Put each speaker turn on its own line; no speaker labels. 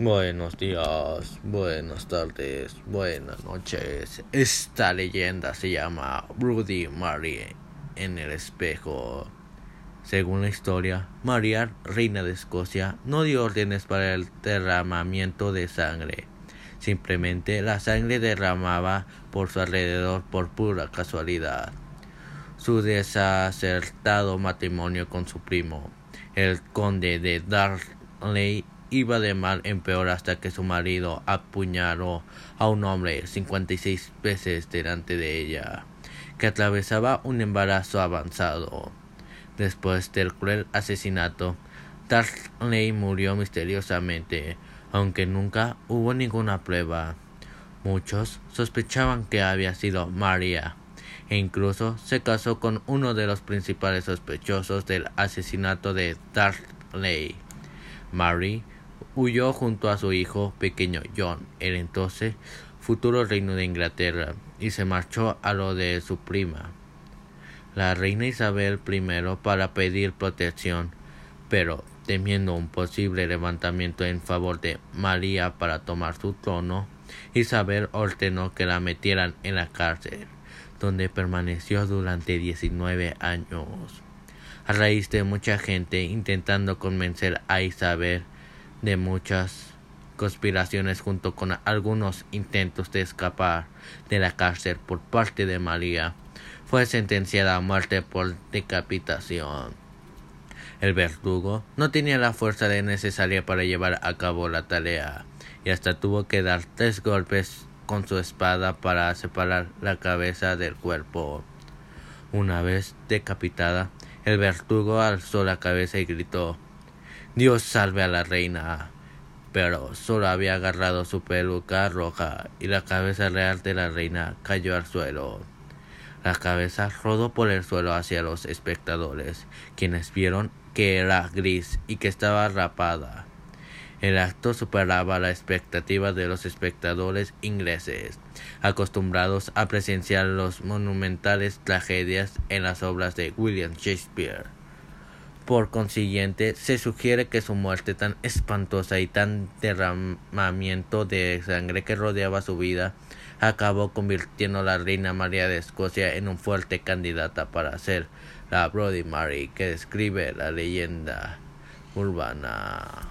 Buenos días, buenas tardes, buenas noches. Esta leyenda se llama Rudy Mary en el espejo. Según la historia, María, reina de Escocia, no dio órdenes para el derramamiento de sangre. Simplemente la sangre derramaba por su alrededor por pura casualidad. Su desacertado matrimonio con su primo, el conde de Darley, iba de mal en peor hasta que su marido apuñaló a un hombre cincuenta y seis veces delante de ella, que atravesaba un embarazo avanzado. Después del cruel asesinato, Darley murió misteriosamente, aunque nunca hubo ninguna prueba. Muchos sospechaban que había sido María, e incluso se casó con uno de los principales sospechosos del asesinato de Darley. Mary huyó junto a su hijo pequeño John, el entonces futuro reino de Inglaterra, y se marchó a lo de su prima, la reina Isabel I, para pedir protección, pero temiendo un posible levantamiento en favor de María para tomar su trono, Isabel ordenó que la metieran en la cárcel, donde permaneció durante 19 años. A raíz de mucha gente intentando convencer a Isabel de muchas conspiraciones junto con algunos intentos de escapar de la cárcel por parte de María, fue sentenciada a muerte por decapitación. El verdugo no tenía la fuerza necesaria para llevar a cabo la tarea y hasta tuvo que dar tres golpes con su espada para separar la cabeza del cuerpo. Una vez decapitada, el verdugo alzó la cabeza y gritó Dios salve a la reina. Pero solo había agarrado su peluca roja y la cabeza real de la reina cayó al suelo. La cabeza rodó por el suelo hacia los espectadores, quienes vieron que era gris y que estaba rapada. El acto superaba la expectativa de los espectadores ingleses, acostumbrados a presenciar los monumentales tragedias en las obras de William Shakespeare. Por consiguiente, se sugiere que su muerte tan espantosa y tan derramamiento de sangre que rodeaba su vida acabó convirtiendo a la reina María de Escocia en un fuerte candidata para ser la Brody Mary que describe la leyenda urbana.